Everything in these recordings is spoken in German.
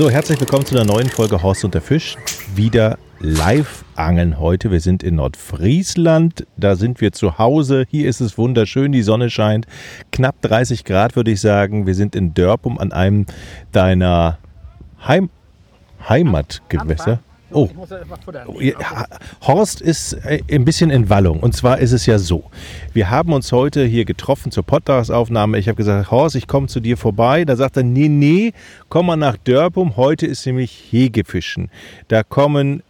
So, herzlich willkommen zu einer neuen Folge Horst und der Fisch. Wieder live angeln heute. Wir sind in Nordfriesland. Da sind wir zu Hause. Hier ist es wunderschön. Die Sonne scheint. Knapp 30 Grad, würde ich sagen. Wir sind in Dörpum an einem deiner Heim Heimatgewässer. Oh. Horst ist äh, ein bisschen in Wallung. Und zwar ist es ja so. Wir haben uns heute hier getroffen zur Podcastaufnahme. Ich habe gesagt, Horst, ich komme zu dir vorbei. Da sagt er, nee, nee, komm mal nach Dörpum. Heute ist nämlich Hegefischen. Da kommen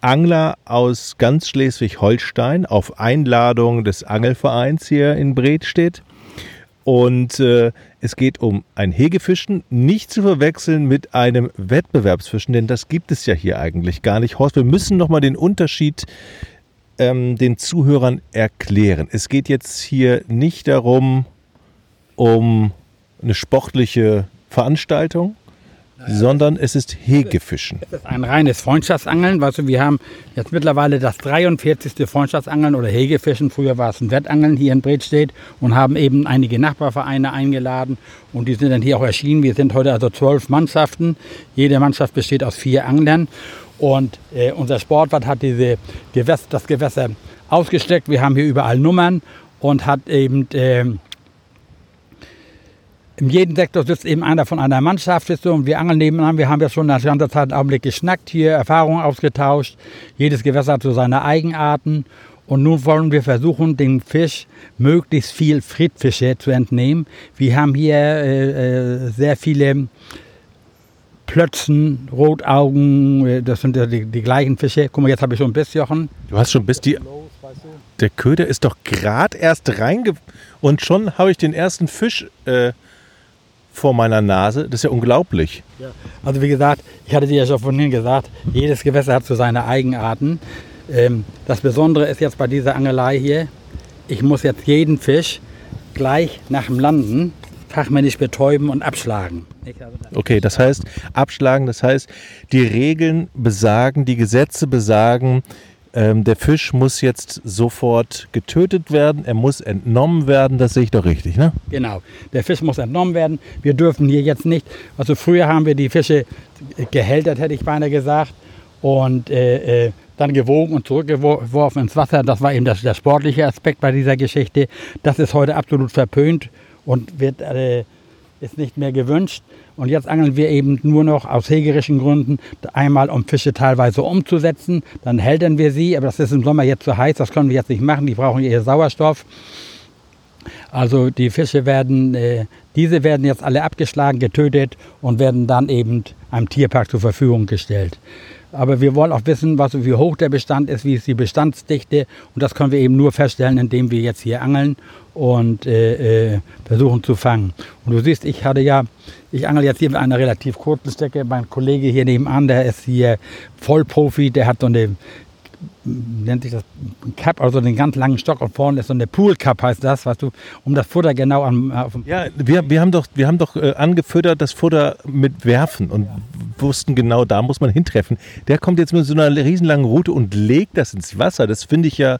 Angler aus ganz Schleswig-Holstein auf Einladung des Angelvereins hier in Bredstedt. Und äh, es geht um ein Hegefischen, nicht zu verwechseln mit einem Wettbewerbsfischen, denn das gibt es ja hier eigentlich gar nicht. Horst, wir müssen nochmal den Unterschied ähm, den Zuhörern erklären. Es geht jetzt hier nicht darum, um eine sportliche Veranstaltung, sondern es ist Hegefischen. Es ist ein reines Freundschaftsangeln. Weißt du, wir haben jetzt mittlerweile das 43. Freundschaftsangeln oder Hegefischen. Früher war es ein Wettangeln hier in Bredstedt und haben eben einige Nachbarvereine eingeladen und die sind dann hier auch erschienen. Wir sind heute also zwölf Mannschaften. Jede Mannschaft besteht aus vier Anglern und äh, unser Sportwart hat diese Gewässer, das Gewässer ausgesteckt. Wir haben hier überall Nummern und hat eben äh, in jedem Sektor sitzt eben einer von einer Mannschaft und wir angeln nebenan. Wir haben ja schon nach ganzer Zeit einen Augenblick geschnackt, hier Erfahrungen ausgetauscht. Jedes Gewässer hat so seine Eigenarten. Und nun wollen wir versuchen, dem Fisch möglichst viel Friedfische zu entnehmen. Wir haben hier äh, äh sehr viele Plötzen, Rotaugen, äh, das sind ja die, die, gleichen Fische. Guck mal, jetzt habe ich schon ein Biss, Jochen. Du hast schon Biss, die... Der Köder ist doch gerade erst reinge... Und schon habe ich den ersten Fisch... Äh vor meiner Nase. Das ist ja unglaublich. Also wie gesagt, ich hatte dir ja schon vorhin gesagt, jedes Gewässer hat so seine Eigenarten. Ähm, das Besondere ist jetzt bei dieser Angelei hier, ich muss jetzt jeden Fisch gleich nach dem Landen fachmännisch betäuben und abschlagen. Okay, das heißt, abschlagen, das heißt, die Regeln besagen, die Gesetze besagen, ähm, der Fisch muss jetzt sofort getötet werden, er muss entnommen werden, das sehe ich doch richtig, ne? Genau, der Fisch muss entnommen werden. Wir dürfen hier jetzt nicht, also früher haben wir die Fische gehältert, hätte ich beinahe gesagt, und äh, äh, dann gewogen und zurückgeworfen ins Wasser. Das war eben das, der sportliche Aspekt bei dieser Geschichte. Das ist heute absolut verpönt und wird, äh, ist nicht mehr gewünscht. Und jetzt angeln wir eben nur noch aus hegerischen Gründen, einmal um Fische teilweise umzusetzen, dann hältern wir sie, aber das ist im Sommer jetzt zu heiß, das können wir jetzt nicht machen, die brauchen ihr Sauerstoff. Also die Fische werden, äh, diese werden jetzt alle abgeschlagen, getötet und werden dann eben einem Tierpark zur Verfügung gestellt. Aber wir wollen auch wissen, was, wie hoch der Bestand ist, wie ist die Bestandsdichte. Und das können wir eben nur feststellen, indem wir jetzt hier angeln und äh, äh, versuchen zu fangen. Und du siehst, ich hatte ja, ich angel jetzt hier mit einer relativ kurzen Strecke. Mein Kollege hier nebenan, der ist hier Vollprofi, der hat so eine nennt sich das Cup, also den ganz langen Stock und vorne ist so eine Pool Cup heißt das, weißt du, um das Futter genau an. ja, wir, wir haben doch, wir haben doch äh, angefüttert das Futter mit Werfen und ja. wussten genau, da muss man hintreffen. Der kommt jetzt mit so einer riesenlangen Route und legt das ins Wasser. Das finde ich ja.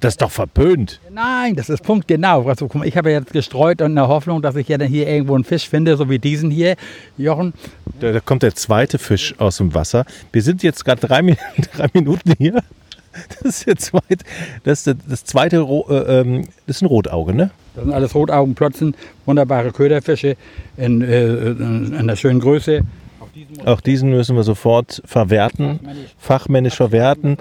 Das ist doch verpönt. Nein, das ist punktgenau. Also, ich habe jetzt gestreut in der Hoffnung, dass ich ja dann hier irgendwo einen Fisch finde, so wie diesen hier, Jochen. Da, da kommt der zweite Fisch aus dem Wasser. Wir sind jetzt gerade drei, drei Minuten hier. Das ist, der zweite, das, ist das zweite, äh, ähm, das ist ein Rotauge, ne? Das sind alles Rotaugenplotzen, wunderbare Köderfische in, äh, in einer schönen Größe. Auch diesen, müssen wir sofort verwerten, fachmännisch, fachmännisch verwerten,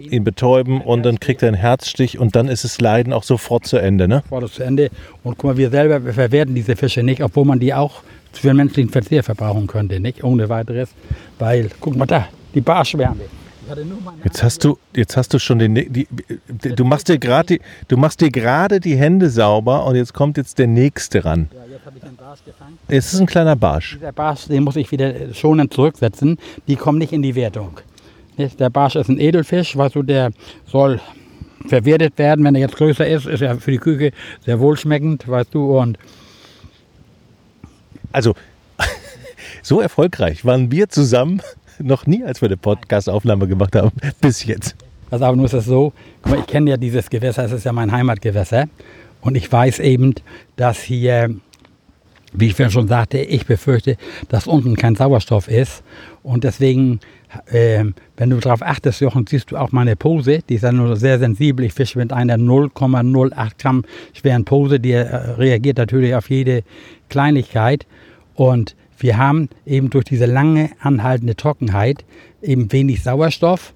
ihn, ihn betäuben und dann kriegt er einen Herzstich und dann ist das Leiden auch sofort zu Ende, ne? Sofort zu Ende. Und guck mal, wir selber wir verwerten diese Fische nicht, obwohl man die auch für den menschlichen Verzehr verbrauchen könnte, nicht? Ohne weiteres. Weil, guck mal da, die Barschwärme. Jetzt hast du, jetzt hast du schon den, die, die, du machst dir gerade, du machst dir gerade die Hände sauber und jetzt kommt jetzt der nächste ran. Ja, jetzt habe ich den Barsch gefangen. Es ist ein kleiner Barsch. Dieser Barsch, den muss ich wieder schonend zurücksetzen. Die kommen nicht in die Wertung. Der Barsch ist ein Edelfisch, weißt du, der soll verwertet werden. Wenn er jetzt größer ist, ist er für die Küche sehr wohlschmeckend, weißt du. Und also so erfolgreich waren wir zusammen noch nie, als wir eine Podcast-Aufnahme gemacht haben, bis jetzt. Also aber nur ist es so, mal, ich kenne ja dieses Gewässer, es ist ja mein Heimatgewässer und ich weiß eben, dass hier wie ich schon sagte, ich befürchte, dass unten kein Sauerstoff ist. Und deswegen, äh, wenn du darauf achtest, Jochen, siehst du auch meine Pose. Die ist ja nur sehr sensibel. Ich fische mit einer 0,08 Gramm schweren Pose. Die äh, reagiert natürlich auf jede Kleinigkeit. Und wir haben eben durch diese lange anhaltende Trockenheit eben wenig Sauerstoff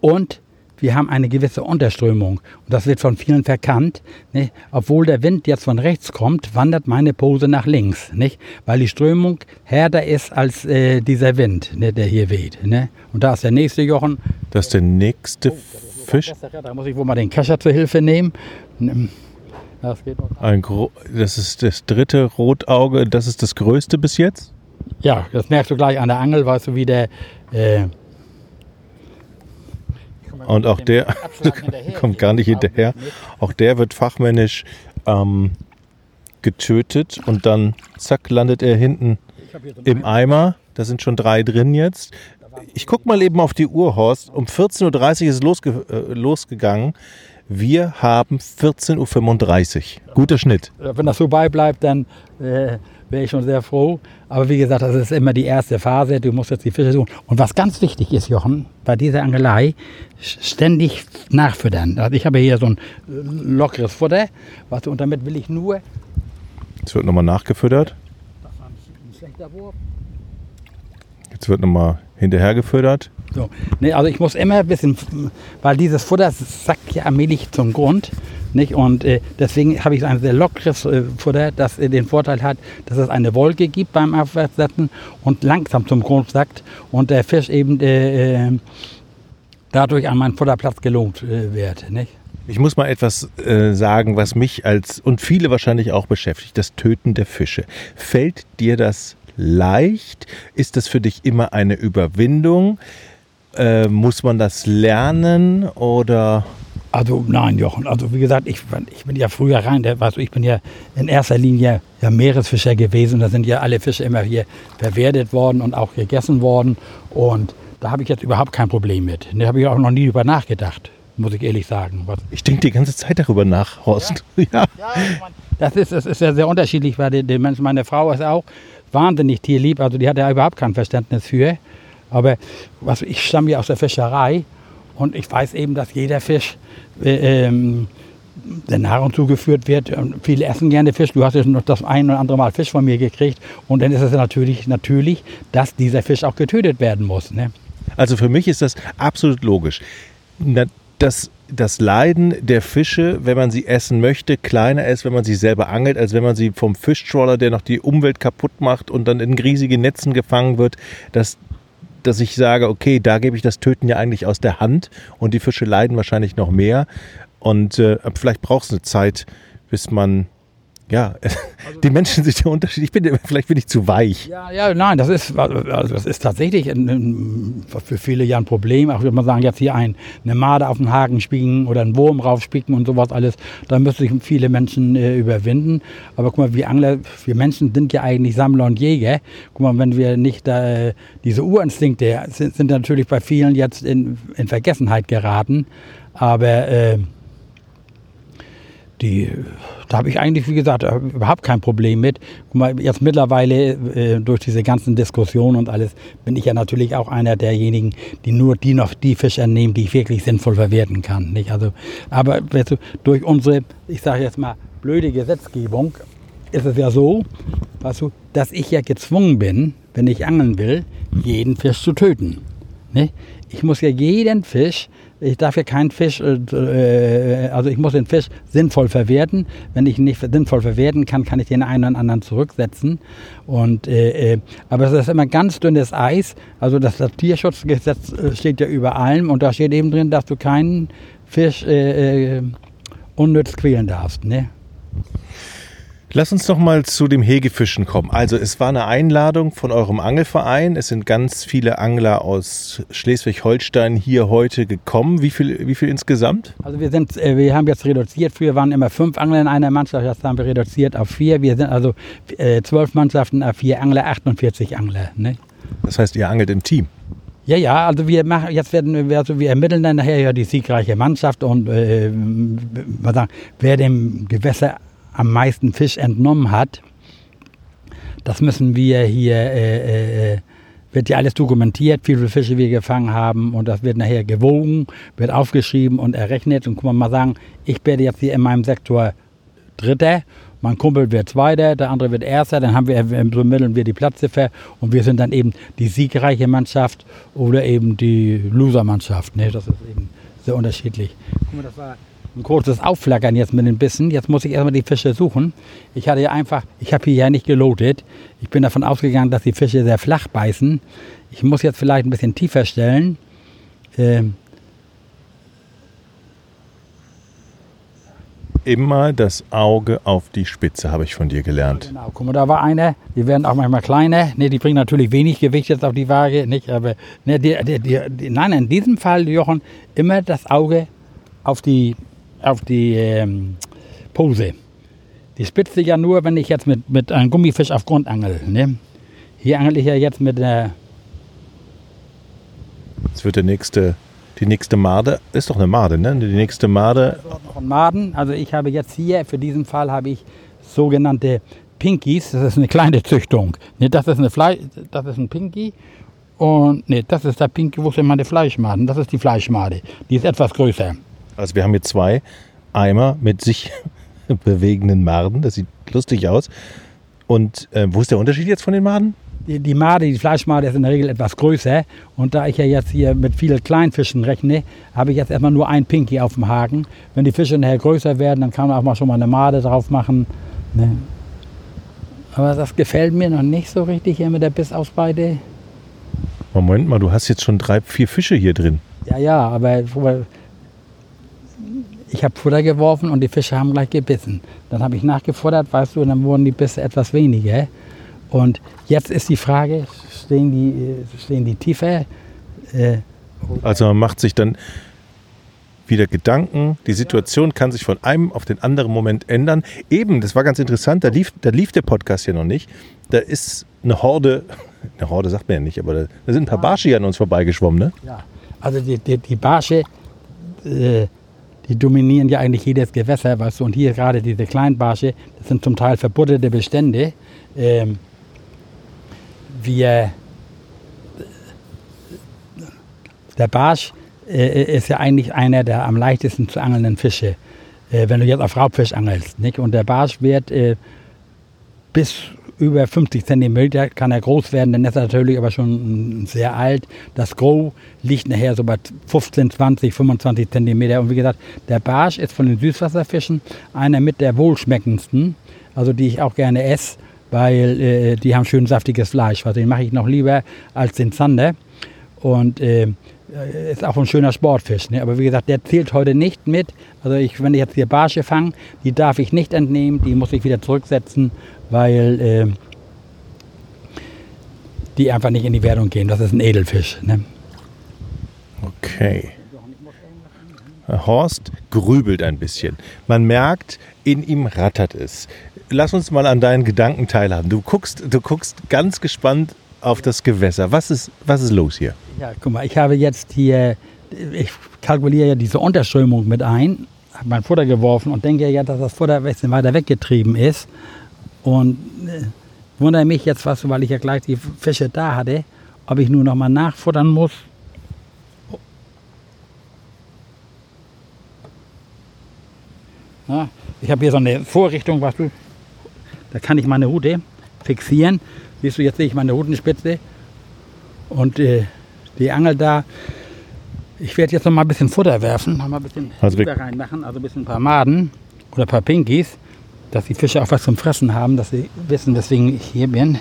und wir haben eine gewisse Unterströmung. Und das wird von vielen verkannt. Nicht? Obwohl der Wind jetzt von rechts kommt, wandert meine Pose nach links. Nicht? Weil die Strömung härter ist als äh, dieser Wind, ne, der hier weht. Ne? Und da ist der nächste Jochen. Das ist der nächste oh, Fisch. Da muss ich wohl mal den Kescher zur Hilfe nehmen. Das, Ein das ist das dritte Rotauge. Das ist das größte bis jetzt? Ja, das merkst du gleich an der Angel, weißt du, wie der. Äh, und auch der kommt gar nicht hinterher. Auch der wird fachmännisch ähm, getötet und dann zack landet er hinten im Eimer. Da sind schon drei drin jetzt. Ich gucke mal eben auf die Uhr, Horst. Um 14.30 Uhr ist es losge äh, losgegangen. Wir haben 14.35 Uhr. Guter Schnitt. Wenn das so beibleibt, dann äh, wäre ich schon sehr froh. Aber wie gesagt, das ist immer die erste Phase. Du musst jetzt die Fische suchen. Und was ganz wichtig ist, Jochen, bei dieser Angelei, ständig nachfüttern. Also ich habe hier so ein lockeres Futter. Was, und damit will ich nur. Jetzt wird nochmal nachgefüttert. Das war ein schlechter Wurf. Jetzt wird nochmal hinterher gefüttert. So. Nee, also ich muss immer ein bisschen, weil dieses Futter sackt ja allmählich zum Grund. Nicht? Und äh, deswegen habe ich ein sehr lockeres äh, Futter, das äh, den Vorteil hat, dass es eine Wolke gibt beim Aufwärtssetzen und langsam zum Grund sackt und der Fisch eben äh, äh, dadurch an meinen Futterplatz gelohnt äh, wird. Nicht? Ich muss mal etwas äh, sagen, was mich als und viele wahrscheinlich auch beschäftigt, das Töten der Fische. Fällt dir das leicht? Ist das für dich immer eine Überwindung? Äh, muss man das lernen oder? Also nein, Jochen. Also wie gesagt, ich, ich bin ja früher rein. Der, weißt du, ich bin ja in erster Linie ja Meeresfischer gewesen. Da sind ja alle Fische immer hier verwertet worden und auch gegessen worden. Und da habe ich jetzt überhaupt kein Problem mit. Da habe ich auch noch nie drüber nachgedacht, muss ich ehrlich sagen. Was ich denke die ganze Zeit darüber nach, Horst. Ja. ja. ja das, ist, das ist ja sehr unterschiedlich, weil die, die Menschen, meine Frau ist auch wahnsinnig tierlieb. Also die hat ja überhaupt kein Verständnis für. Aber was, ich stamme ja aus der Fischerei und ich weiß eben, dass jeder Fisch äh, ähm, der Nahrung zugeführt wird. Viele essen gerne Fisch. Du hast ja noch das ein oder andere Mal Fisch von mir gekriegt. Und dann ist es natürlich, natürlich, dass dieser Fisch auch getötet werden muss. Ne? Also für mich ist das absolut logisch. Das, das Leiden der Fische, wenn man sie essen möchte, kleiner ist, wenn man sie selber angelt, als wenn man sie vom Fischtrawler, der noch die Umwelt kaputt macht und dann in riesige Netzen gefangen wird, das, dass ich sage, okay, da gebe ich das Töten ja eigentlich aus der Hand und die Fische leiden wahrscheinlich noch mehr. Und äh, vielleicht braucht es eine Zeit, bis man ja, also, die Menschen sind ja unterschiedlich. Ich bin, vielleicht bin ich zu weich. Ja, ja, nein, das ist, also das ist tatsächlich ein, ein, für viele ja ein Problem. Auch würde man sagen, jetzt hier ein, eine Made auf den Haken spieken oder einen Wurm raufspicken und sowas alles. Da müssen sich viele Menschen äh, überwinden. Aber guck mal, wir Angler, wir Menschen sind ja eigentlich Sammler und Jäger. Guck mal, wenn wir nicht äh, diese Urinstinkte sind, sind natürlich bei vielen jetzt in, in Vergessenheit geraten. Aber äh, die, da habe ich eigentlich, wie gesagt, überhaupt kein Problem mit. Guck mal, jetzt mittlerweile äh, durch diese ganzen Diskussionen und alles bin ich ja natürlich auch einer derjenigen, die nur die noch die Fische nehmen, die ich wirklich sinnvoll verwerten kann. Nicht? Also, aber weißt du, durch unsere, ich sage jetzt mal, blöde Gesetzgebung ist es ja so, weißt du, dass ich ja gezwungen bin, wenn ich angeln will, jeden Fisch zu töten. Ne? Ich muss ja jeden Fisch ich darf ja keinen Fisch, äh, äh, also ich muss den Fisch sinnvoll verwerten. Wenn ich ihn nicht sinnvoll verwerten kann, kann ich den einen oder anderen zurücksetzen. Und, äh, äh, aber es ist immer ganz dünnes Eis. Also das, das Tierschutzgesetz äh, steht ja über allem und da steht eben drin, dass du keinen Fisch äh, unnütz quälen darfst. Ne? Lass uns doch mal zu dem Hegefischen kommen. Also es war eine Einladung von eurem Angelverein. Es sind ganz viele Angler aus Schleswig-Holstein hier heute gekommen. Wie viel, wie viel insgesamt? Also wir sind, äh, wir haben jetzt reduziert. Früher waren immer fünf Angler in einer Mannschaft. Jetzt haben wir reduziert auf vier. Wir sind also äh, zwölf Mannschaften auf vier Angler, 48 Angler. Ne? Das heißt, ihr angelt im Team? Ja, ja, also wir machen, jetzt werden wir, also wir ermitteln dann nachher ja die siegreiche Mannschaft und äh, sagen, wer dem Gewässer am meisten Fisch entnommen hat, das müssen wir hier, äh, äh, wird ja alles dokumentiert, wie viele Fische wir gefangen haben und das wird nachher gewogen, wird aufgeschrieben und errechnet und kann man mal sagen, ich werde jetzt hier in meinem Sektor Dritter, mein Kumpel wird Zweiter, der andere wird Erster, dann haben wir, so mitteln wir die Platzziffer und wir sind dann eben die siegreiche Mannschaft oder eben die Loser-Mannschaft. Ne? Das ist eben sehr unterschiedlich. Guck mal, das war ein kurzes Aufflackern jetzt mit den Bissen. Jetzt muss ich erstmal die Fische suchen. Ich hatte ja einfach, ich habe hier ja nicht gelotet. Ich bin davon ausgegangen, dass die Fische sehr flach beißen. Ich muss jetzt vielleicht ein bisschen tiefer stellen. Ähm, immer das Auge auf die Spitze, habe ich von dir gelernt. Ja, genau, guck mal, da war einer, die werden auch manchmal kleiner. Ne, die bringen natürlich wenig Gewicht jetzt auf die Waage, nicht, aber ne, die, die, die, nein, in diesem Fall, Jochen, immer das Auge auf die, auf die ähm, Pose. Die Spitze ja nur, wenn ich jetzt mit, mit einem Gummifisch auf Grund angel. Ne? Hier angel ich ja jetzt mit der. Das wird der nächste die nächste Made ist doch eine Made, ne? Die nächste Made. Noch Maden. Also ich habe jetzt hier, für diesen Fall habe ich sogenannte Pinkies. Das ist eine kleine Züchtung. Ne, das ist eine Fleisch, das ist ein Pinky. Und ne, das ist der Pinky, wo sind meine Fleischmaden? Das ist die Fleischmade. Die ist etwas größer. Also wir haben hier zwei Eimer mit sich bewegenden Maden. Das sieht lustig aus. Und äh, wo ist der Unterschied jetzt von den Maden? die, die Made, die Fleischmade ist in der Regel etwas größer. Und da ich ja jetzt hier mit vielen Kleinfischen rechne, habe ich jetzt erstmal nur ein Pinky auf dem Haken. Wenn die Fische nachher größer werden, dann kann man auch mal schon mal eine Made drauf machen. Ne? Aber das gefällt mir noch nicht so richtig hier mit der Bissausbeute. Moment mal, du hast jetzt schon drei, vier Fische hier drin. Ja, ja, aber ich habe Futter geworfen und die Fische haben gleich gebissen. Dann habe ich nachgefuttert, weißt du, und dann wurden die Bisse etwas weniger. Und jetzt ist die Frage, stehen die, stehen die tiefer? Äh, also man macht sich dann wieder Gedanken, die Situation kann sich von einem auf den anderen Moment ändern. Eben, das war ganz interessant, da lief, da lief der Podcast ja noch nicht. Da ist eine Horde, eine Horde sagt man ja nicht, aber da, da sind ein paar Barsche an uns vorbeigeschwommen, ne? Ja, also die, die, die Barsche, äh, die dominieren ja eigentlich jedes Gewässer, weißt du, und hier gerade diese Kleinbarsche, das sind zum Teil verbuddete Bestände. Ähm, wir, der Barsch äh, ist ja eigentlich einer der am leichtesten zu angelnden Fische, äh, wenn du jetzt auf Raubfisch angelst. Nicht? Und der Barsch wird äh, bis über 50 cm kann er groß werden, dann ist er natürlich aber schon sehr alt. Das Gros liegt nachher so bei 15, 20, 25 cm. Und wie gesagt, der Barsch ist von den Süßwasserfischen einer mit der wohlschmeckendsten, also die ich auch gerne esse weil äh, die haben schön saftiges Fleisch. Also den mache ich noch lieber als den Zander. Und äh, ist auch ein schöner Sportfisch. Ne? Aber wie gesagt, der zählt heute nicht mit. Also ich, wenn ich jetzt hier Barsche fange, die darf ich nicht entnehmen, die muss ich wieder zurücksetzen, weil äh, die einfach nicht in die Wertung gehen. Das ist ein Edelfisch. Ne? Okay. Horst grübelt ein bisschen. Man merkt, in ihm rattert es lass uns mal an deinen Gedanken teilhaben. Du guckst, du guckst ganz gespannt auf das Gewässer. Was ist, was ist los hier? Ja, guck mal, ich habe jetzt hier, ich kalkuliere ja diese Unterströmung mit ein, habe mein Futter geworfen und denke ja, dass das Futter ein bisschen weiter weggetrieben ist. Und äh, wundere mich jetzt fast, weil ich ja gleich die Fische da hatte, ob ich nur noch mal nachfuttern muss. Ja, ich habe hier so eine Vorrichtung, was du da kann ich meine Rute fixieren. Siehst du, jetzt sehe ich meine Rutenspitze und äh, die Angel da. Ich werde jetzt noch mal ein bisschen Futter werfen, noch mal ein bisschen also Futter reinmachen, also ein bisschen ein paar Maden oder ein paar Pinkies, dass die Fische auch was zum Fressen haben, dass sie wissen, weswegen ich hier bin.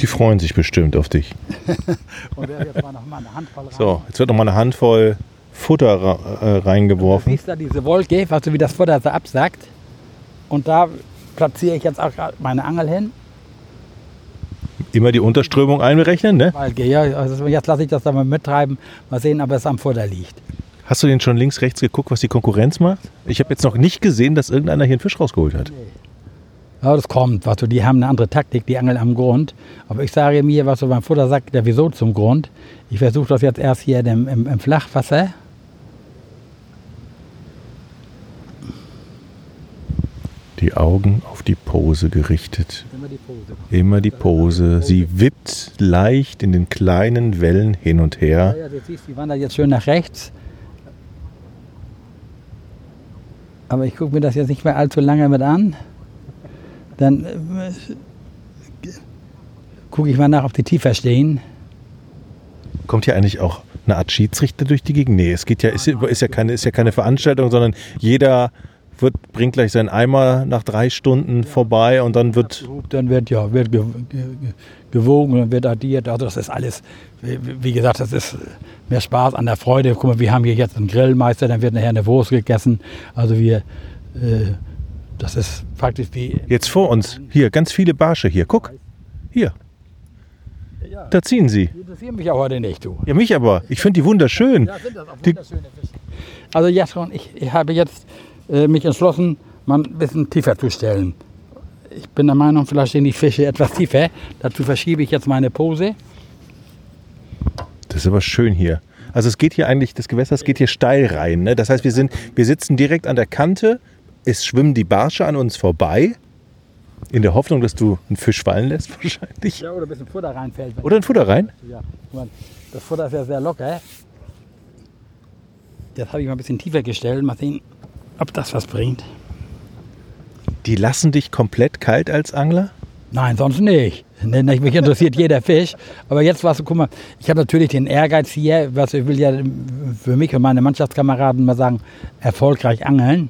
Die freuen sich bestimmt auf dich. und jetzt mal noch mal eine Handvoll rein. So, jetzt wird noch mal eine Handvoll Futter äh, reingeworfen. Du siehst da diese Wolke, weißt du, wie das Futter so absackt. Und da platziere ich jetzt auch meine Angel hin. Immer die Unterströmung einberechnen, ne? Ja, also jetzt lasse ich das da mal mittreiben, mal sehen, ob es am Futter liegt. Hast du denn schon links, rechts geguckt, was die Konkurrenz macht? Ich habe jetzt noch nicht gesehen, dass irgendeiner hier einen Fisch rausgeholt hat. Nee. Ja, das kommt. Was du, die haben eine andere Taktik, die angeln am Grund. Aber ich sage mir, was du beim Futter sagt, der wieso zum Grund. Ich versuche das jetzt erst hier im, im, im Flachwasser Die Augen auf die Pose gerichtet. Immer die Pose. Immer die Pose. Sie wippt leicht in den kleinen Wellen hin und her. Ja, ja, du siehst, die wandert jetzt schön nach rechts. Aber ich gucke mir das jetzt nicht mehr allzu lange mit an. Dann äh, gucke ich mal nach, ob die tiefer stehen. Kommt hier eigentlich auch eine Art Schiedsrichter durch die Gegend? Nee, es geht ja, ist, ist, ja, keine, ist ja keine Veranstaltung, sondern jeder wird, bringt gleich seinen Eimer nach drei Stunden vorbei und dann wird. Dann wird ja wird ge ge gewogen und wird addiert. Also das ist alles, wie, gesagt, das ist mehr Spaß an der Freude. Guck mal, wir haben hier jetzt einen Grillmeister, dann wird nachher eine Wurst gegessen. Also wir, äh, das ist praktisch wie. Jetzt vor uns, hier, ganz viele Barsche hier. Guck, hier, da ziehen sie. die interessieren mich ja heute nicht, du. Ja, mich aber. Ich finde die wunderschön. Ja, sind das auch wunderschöne Fische. Also ja schon, ich, ich habe jetzt äh, mich entschlossen, mal ein bisschen tiefer zu stellen. Ich bin der Meinung, vielleicht stehen die Fische etwas tiefer. Dazu verschiebe ich jetzt meine Pose. Das ist aber schön hier. Also es geht hier eigentlich, das Gewässer es geht hier steil rein. Ne? Das heißt, wir, sind, wir sitzen direkt an der Kante. Es schwimmen die Barsche an uns vorbei. In der Hoffnung, dass du einen Fisch fallen lässt wahrscheinlich. Ja, oder ein bisschen Futter reinfällt. Oder ein Futter rein. Ja, das Futter ist ja sehr locker. Das habe ich mal ein bisschen tiefer gestellt. Mal sehen, ob das was bringt. Die lassen dich komplett kalt als Angler? Nein, sonst nicht. Ne, ne, Mich interessiert jeder Fisch. Aber jetzt was, guck mal, ich habe natürlich den Ehrgeiz hier, was ich will ja für mich und meine Mannschaftskameraden mal sagen, erfolgreich angeln.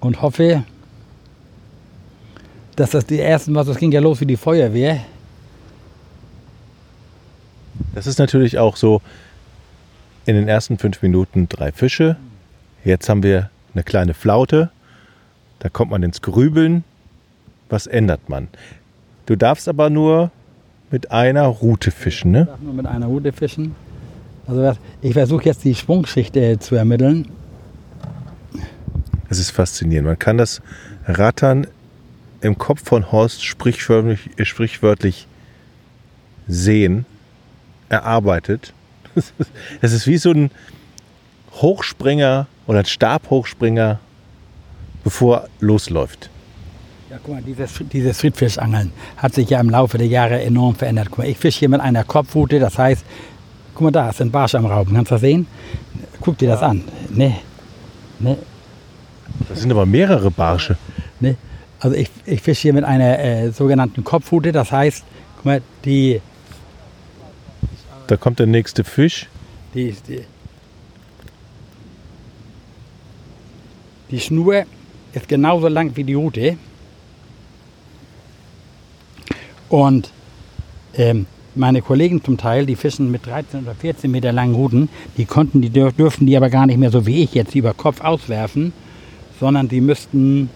Und hoffe, dass das die ersten, was das ging ja los wie die Feuerwehr. Das ist natürlich auch so in den ersten fünf Minuten drei Fische. Jetzt haben wir eine kleine Flaute. Da kommt man ins Grübeln. Was ändert man? Du darfst aber nur mit einer Route fischen, Ich ne? darf nur mit einer Rute fischen. Also ich versuche jetzt die Sprungschicht äh, zu ermitteln. Es ist faszinierend. Man kann das Rattern im Kopf von Horst sprichwörtlich, äh, sprichwörtlich sehen, erarbeitet. Es ist wie so ein Hochspringer oder ein Stabhochspringer, bevor losläuft. Ja, guck mal, dieses, dieses Friedfischangeln hat sich ja im Laufe der Jahre enorm verändert. Guck mal, ich fische hier mit einer Kopfrute, das heißt, guck mal da, ist ein Barsch am Rauben, kannst du das sehen? Guck dir das an. Ne, ne, Das sind aber mehrere Barsche. ne. Also ich, ich fische hier mit einer äh, sogenannten Kopfrute, das heißt, guck mal, die, Da kommt der nächste Fisch. die, die, die Schnur ist genauso lang wie die Rute. Und ähm, meine Kollegen zum Teil, die fischen mit 13 oder 14 Meter langen Ruten, die konnten, die dürf, dürften die aber gar nicht mehr so wie ich jetzt über Kopf auswerfen, sondern die müssten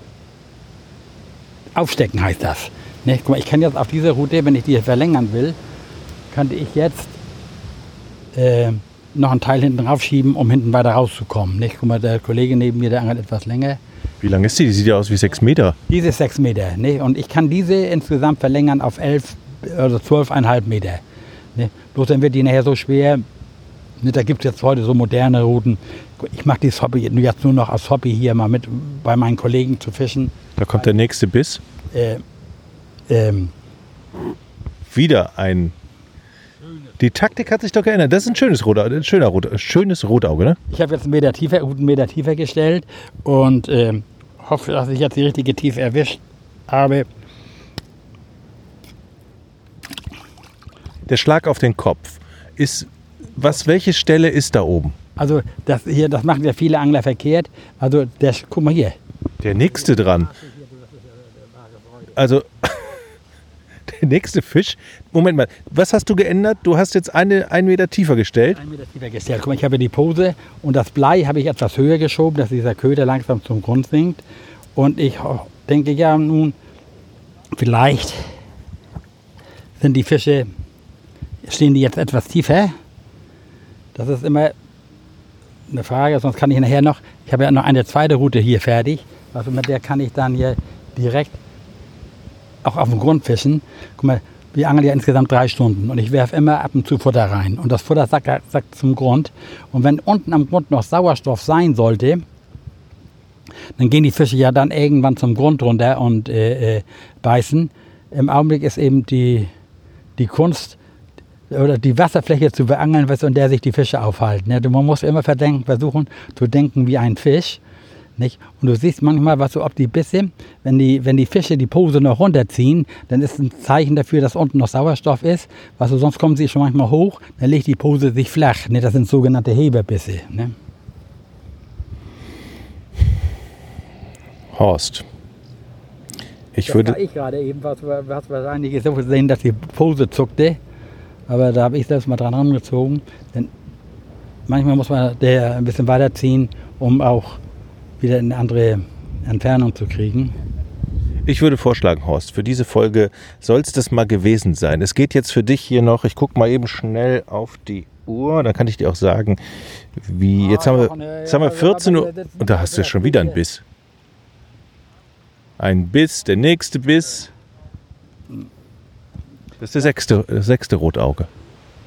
aufstecken, heißt das. Ne? Guck mal, ich kann jetzt auf dieser Route, wenn ich die verlängern will, könnte ich jetzt äh, noch einen Teil hinten raufschieben, um hinten weiter rauszukommen. Nicht? Guck mal, der Kollege neben mir, der angelt etwas länger. Wie lang ist die? Die sieht ja aus wie sechs Meter. Diese ist 6 Meter. Ne? Und ich kann diese insgesamt verlängern auf 11 oder 12,5 Meter. Ne? Bloß dann wird die nachher so schwer. Ne? Da gibt es jetzt heute so moderne Routen. Ich mache dieses Hobby jetzt nur noch als Hobby hier mal mit bei meinen Kollegen zu fischen. Da kommt der nächste Biss. Äh, ähm, Wieder ein. Die Taktik hat sich doch geändert. Das ist ein schönes Rot, ein schöner Rot, schönes Rotauge, ne? ich habe jetzt einen Meter tiefer, guten Meter tiefer gestellt und ähm, hoffe, dass ich jetzt die richtige Tiefe erwischt habe. Der Schlag auf den Kopf ist. Was, welche Stelle ist da oben? Also das hier, das machen ja viele Angler verkehrt. Also der, guck mal hier, Der nächste dran. Also, der nächste Fisch. Moment mal, was hast du geändert? Du hast jetzt eine, einen Meter tiefer gestellt. Ein Meter tiefer gestellt. Guck mal, ich habe die Pose und das Blei habe ich etwas höher geschoben, dass dieser Köder langsam zum Grund sinkt. Und ich denke ja nun, vielleicht sind die Fische, stehen die jetzt etwas tiefer. Das ist immer eine Frage, sonst kann ich nachher noch, ich habe ja noch eine zweite Route hier fertig. Also mit der kann ich dann hier direkt auch auf dem Grund fischen. Guck mal, wir angeln ja insgesamt drei Stunden und ich werfe immer ab und zu Futter rein. Und das Futter sackt, sackt zum Grund. Und wenn unten am Grund noch Sauerstoff sein sollte, dann gehen die Fische ja dann irgendwann zum Grund runter und äh, äh, beißen. Im Augenblick ist eben die, die Kunst oder die Wasserfläche zu beangeln, in der sich die Fische aufhalten. Ja, man muss immer versuchen zu denken wie ein Fisch. Nicht? Und du siehst manchmal, was so ob die Bisse, wenn die, wenn die Fische die Pose noch runterziehen, dann ist ein Zeichen dafür, dass unten noch Sauerstoff ist. Was du, sonst kommen sie schon manchmal hoch, dann legt die Pose sich flach. Ne? Das sind sogenannte Heberbisse. Ne? Horst. Ich das würde. war ich gerade eben, was, was wahrscheinlich so gesehen, dass die Pose zuckte. Aber da habe ich selbst mal dran rangezogen. Denn manchmal muss man der ein bisschen weiterziehen, um auch wieder in eine andere Entfernung zu kriegen. Ich würde vorschlagen, Horst, für diese Folge soll es das mal gewesen sein. Es geht jetzt für dich hier noch, ich gucke mal eben schnell auf die Uhr, dann kann ich dir auch sagen, wie. Jetzt haben wir, jetzt haben wir 14 Uhr und da hast du schon wieder einen Biss. Ein Biss, der nächste Biss. Das ist der sechste, das sechste Rotauge.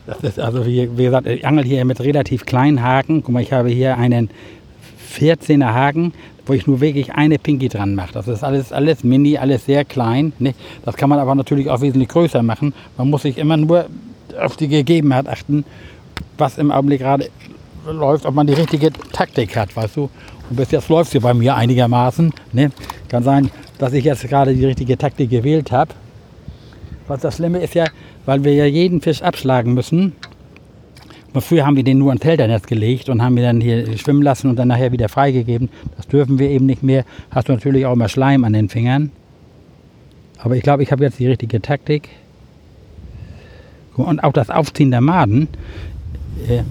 Das ist also, wie, wie gesagt, ich angel hier mit relativ kleinen Haken. Guck mal, ich habe hier einen 14er Haken, wo ich nur wirklich eine Pinky dran mache. Das ist alles, alles mini, alles sehr klein. Ne? Das kann man aber natürlich auch wesentlich größer machen. Man muss sich immer nur auf die Gegebenheit achten, was im Augenblick gerade läuft, ob man die richtige Taktik hat, weißt du. Und bis jetzt läuft sie bei mir einigermaßen. Ne? Kann sein, dass ich jetzt gerade die richtige Taktik gewählt habe. Was das Schlimme ist ja, weil wir ja jeden Fisch abschlagen müssen. Und früher haben wir den nur ins Telternetz gelegt und haben ihn dann hier schwimmen lassen und dann nachher wieder freigegeben. Das dürfen wir eben nicht mehr. Hast du natürlich auch immer Schleim an den Fingern. Aber ich glaube, ich habe jetzt die richtige Taktik. Und auch das Aufziehen der Maden. Äh,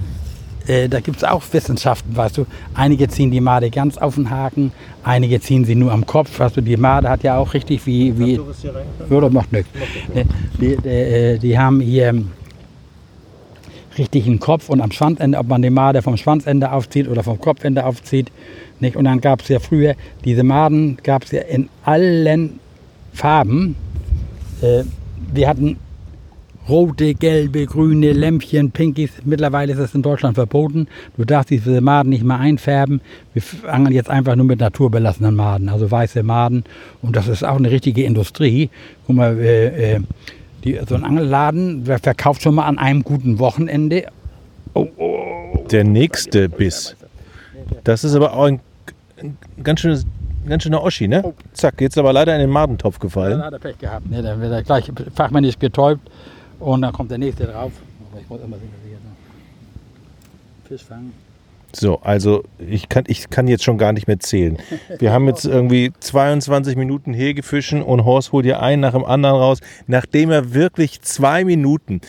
äh, da gibt es auch Wissenschaften, weißt du. Einige ziehen die Made ganz auf den Haken, einige ziehen sie nur am Kopf. Weißt du, die Made hat ja auch richtig wie. wie oder macht nichts. Die, die, äh, die haben hier richtig einen Kopf und am Schwanzende, ob man die Made vom Schwanzende aufzieht oder vom Kopfende aufzieht. Nicht? Und dann gab es ja früher, diese Maden gab es ja in allen Farben. Äh, wir hatten rote, gelbe, grüne Lämpchen, Pinkies. Mittlerweile ist es in Deutschland verboten. Du darfst diese Maden nicht mehr einfärben. Wir angeln jetzt einfach nur mit naturbelassenen Maden, also weiße Maden. Und das ist auch eine richtige Industrie. Guck mal, äh, äh, die, so ein Angelladen wer verkauft schon mal an einem guten Wochenende. Oh, oh. Der nächste Biss. Das ist aber auch ein, ein ganz schönes ganz schöner Oschi, ne? Oh. Zack, jetzt aber leider in den Madentopf gefallen. Ja, dann hat er Pech gehabt. Ne? Dann wird er gleich fachmännisch getäubt und dann kommt der nächste drauf. Aber ich muss immer sehen, dass ich jetzt Fisch fangen. So, also ich kann, ich kann jetzt schon gar nicht mehr zählen. Wir haben jetzt irgendwie 22 Minuten Hegefischen und Horst holt hier einen nach dem anderen raus, nachdem er wirklich zwei Minuten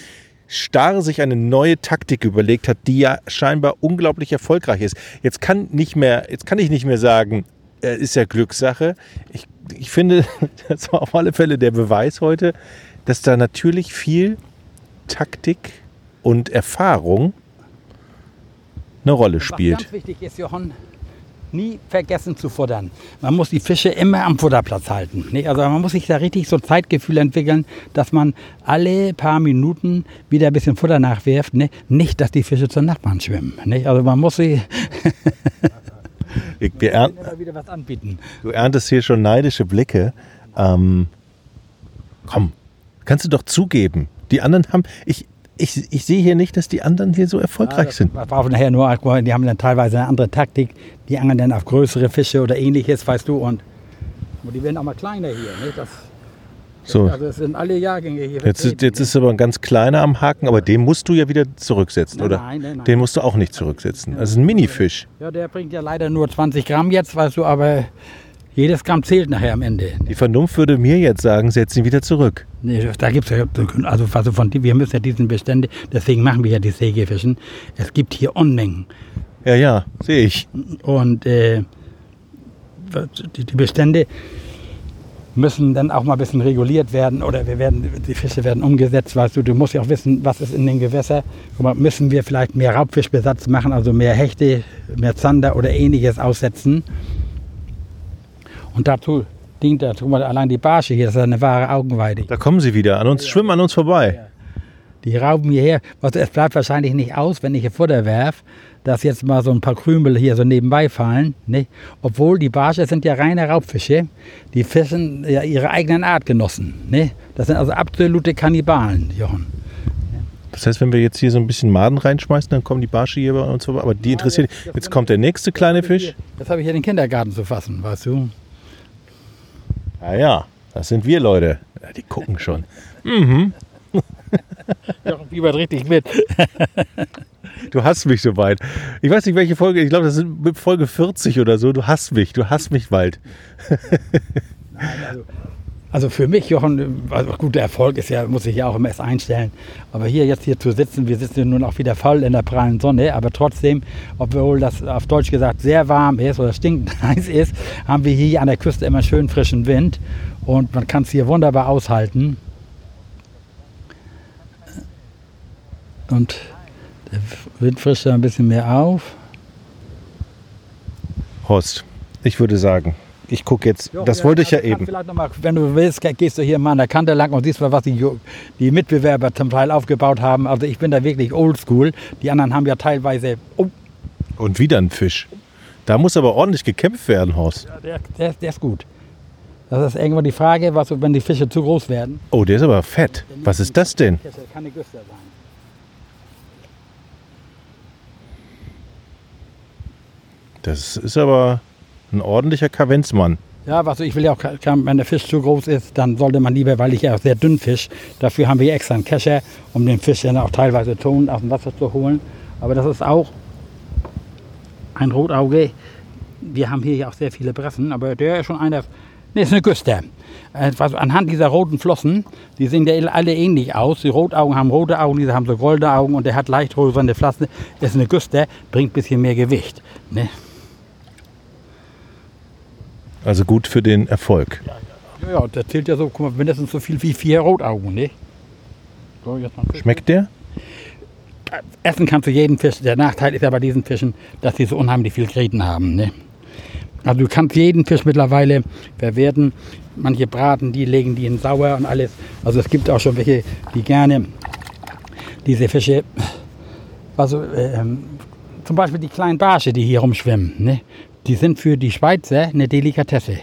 starr sich eine neue Taktik überlegt hat, die ja scheinbar unglaublich erfolgreich ist. Jetzt kann nicht mehr, jetzt kann ich nicht mehr sagen, äh, ist ja Glückssache. Ich, ich finde, das war auf alle Fälle der Beweis heute, dass da natürlich viel Taktik und Erfahrung eine Rolle spielt. Was ganz wichtig ist, Johann, nie vergessen zu futtern. Man muss die Fische immer am Futterplatz halten. Nicht? Also man muss sich da richtig so ein Zeitgefühl entwickeln, dass man alle paar Minuten wieder ein bisschen Futter nachwirft. Ne? Nicht, dass die Fische zur Nachbarn schwimmen. Nicht? Also man muss sie ich, wir ernten, wieder was anbieten. Du erntest hier schon neidische Blicke. Ähm, komm, kannst du doch zugeben. Die anderen haben, ich, ich, ich sehe hier nicht, dass die anderen hier so erfolgreich ja, sind. Nachher nur, die haben dann teilweise eine andere Taktik. Die angeln dann auf größere Fische oder ähnliches, weißt du. Und, und die werden auch mal kleiner hier. Nicht? Das, so. Also es sind alle Jahrgänge hier. Jetzt, ist, jetzt ist aber ein ganz kleiner am Haken, aber den musst du ja wieder zurücksetzen, nein, oder? Nein, nein, nein. Den musst du auch nicht zurücksetzen. Das ist ein Minifisch. Ja, der bringt ja leider nur 20 Gramm jetzt, weißt du, aber jedes Gramm zählt nachher am Ende. Die Vernunft würde mir jetzt sagen, setz ihn wieder zurück. Nee, da gibt es ja, also, also von, wir müssen ja diesen Bestände, deswegen machen wir ja die Sägefischen. Es gibt hier Unmengen. Ja, ja, sehe ich. Und äh, die, Bestände müssen dann auch mal ein bisschen reguliert werden oder wir werden, die Fische werden umgesetzt, weißt du, du musst ja auch wissen, was ist in den Gewässern. Mal, müssen wir vielleicht mehr Raubfischbesatz machen, also mehr Hechte, mehr Zander oder ähnliches aussetzen. Und dazu dient dazu allein die Barsche hier, das ist eine wahre Augenweide. Da kommen sie wieder, an uns, schwimmen an uns vorbei. Die rauben hierher. Es bleibt wahrscheinlich nicht aus, wenn ich hier Futter werf, dass jetzt mal so ein paar Krümel hier so nebenbei fallen. Ne? Obwohl die Barsche sind ja reine Raubfische. Die fischen ja ihre eigenen Artgenossen. Ne? Das sind also absolute Kannibalen, Jochen. Das heißt, wenn wir jetzt hier so ein bisschen Maden reinschmeißen, dann kommen die Barsche hier bei uns vorbei. Aber die interessieren. Jetzt kommt der nächste kleine Fisch. Jetzt habe ich hier den Kindergarten zu fassen, weißt du. Ah ja, das sind wir Leute. Ja, die gucken schon. Mhm. Jochen fiebert richtig mit. Du hasst mich so weit. Ich weiß nicht, welche Folge. Ich glaube, das sind Folge 40 oder so. Du hasst mich. Du hasst mich bald. Also, also für mich, Jochen, also guter Erfolg ist ja, muss ich ja auch immer erst einstellen. Aber hier jetzt hier zu sitzen, wir sitzen nun auch wieder voll in der prallen Sonne, aber trotzdem, obwohl das auf Deutsch gesagt sehr warm ist oder stinkend heiß ist, haben wir hier an der Küste immer schön frischen Wind und man kann es hier wunderbar aushalten. Und der Wind frischt da ein bisschen mehr auf. Horst, ich würde sagen, ich gucke jetzt. Jo, das wollte ich ja kannst eben. Mal, wenn du willst, gehst du hier mal an der Kante lang und siehst mal, was die, die Mitbewerber zum Teil aufgebaut haben. Also ich bin da wirklich oldschool. Die anderen haben ja teilweise. Oh, Und wieder ein Fisch. Da muss aber ordentlich gekämpft werden, Horst. der, der, der ist gut. Das ist irgendwann die Frage, was, wenn die Fische zu groß werden. Oh, der ist aber fett. Was ist das denn? Das kann eine Güster sein. Das ist aber ein ordentlicher Kavenzmann. Ja, was ich will ja auch, wenn der Fisch zu groß ist, dann sollte man lieber, weil ich ja auch sehr dünn fisch, dafür haben wir extra einen Kescher, um den Fisch dann auch teilweise Ton aus dem Wasser zu holen. Aber das ist auch ein Rotauge. Wir haben hier ja auch sehr viele Bressen, aber der ist schon einer, ne, ist eine. Äh, was- Anhand dieser roten Flossen, die sehen ja alle ähnlich aus. Die Rotaugen haben rote Augen, diese haben so goldene Augen und der hat leicht rosane Flossen. Das ist eine Güster, bringt ein bisschen mehr Gewicht. Ne? Also gut für den Erfolg. Ja, ja, der zählt ja so, guck mal, mindestens so viel wie vier Rotaugen, ne? So, jetzt mal Fisch. Schmeckt der? Essen kannst du jeden Fisch. Der Nachteil ist ja bei diesen Fischen, dass sie so unheimlich viel Gräten haben, ne? Also du kannst jeden Fisch mittlerweile verwerten. Manche braten, die legen die in sauer und alles. Also es gibt auch schon welche, die gerne diese Fische, also ähm, zum Beispiel die kleinen Barsche, die hier rumschwimmen, ne? Die sind für die Schweizer eine Delikatesse.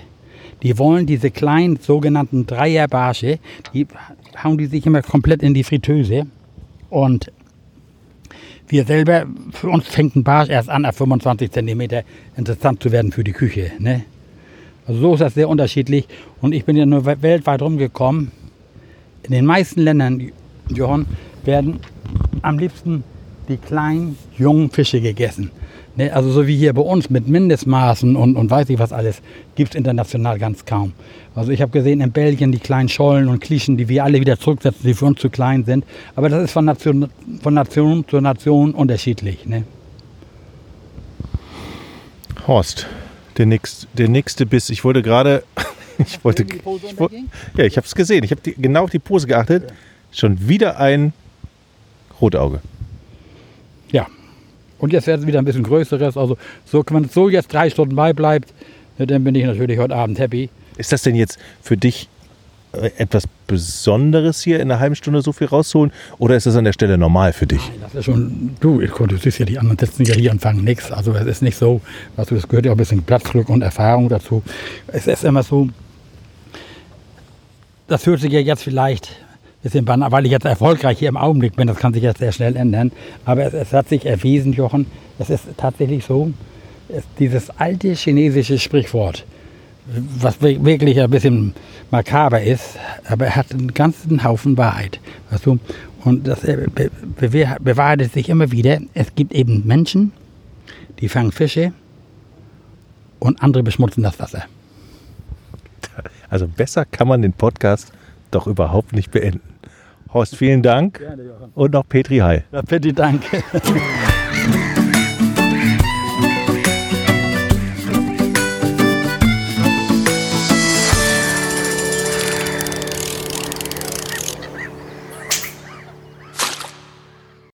Die wollen diese kleinen sogenannten Dreierbarsche, die hauen die sich immer komplett in die Fritteuse. Und wir selber, für uns fängt ein Barsch erst an, ab 25 cm interessant zu werden für die Küche. Ne? Also so ist das sehr unterschiedlich. Und ich bin ja nur we- weltweit rumgekommen. In den meisten Ländern, Johann, werden am liebsten die kleinen, jungen Fische gegessen. Ne? Also so wie hier bei uns mit Mindestmaßen und, und weiß ich was alles, gibt es international ganz kaum. Also ich habe gesehen in Belgien die kleinen Schollen und Klischen, die wir alle wieder zurücksetzen, die für uns zu klein sind. Aber das ist von Nation, von Nation zu Nation unterschiedlich. Ne? Horst, der, nächst, der nächste Biss. Ich wollte gerade. Ich wollte. Ich, woll- unterging? ja, ich habe es gesehen. Ich habe genau auf die Pose geachtet. Schon wieder ein Rotauge. Und jetzt wird es wieder ein bisschen größeres. Also so, wenn es so jetzt drei Stunden beibleibt, ne, dann bin ich natürlich heute Abend happy. Ist das denn jetzt für dich äh, etwas Besonderes hier in einer halben Stunde so viel rauszuholen? Oder ist das an der Stelle normal für dich? Das ist schon, du, ich- du siehst ja, die anderen sitzen ja hier und fangen nichts. Also es ist nicht so, weißt du, das gehört ja auch ein bisschen Platzglück und Erfahrung dazu. Es ist immer so, das hört sich ja jetzt vielleicht bisschen banal, weil ich jetzt erfolgreich hier im Augenblick bin, das kann sich jetzt sehr schnell ändern. Aber es, es hat sich erwiesen, Jochen, es ist tatsächlich so, es, dieses alte chinesische Sprichwort, was wir- wirklich ein bisschen makaber ist, aber er hat einen ganzen Haufen Wahrheit. Weißt du? Und das äh, be be bewahrheitet sich immer wieder. Es gibt eben Menschen, die fangen Fische und andere beschmutzen das Wasser. Also besser kann man den Podcast doch überhaupt nicht beenden. Horst, vielen Dank. Und noch Petri Heil. Ja, bitte, danke.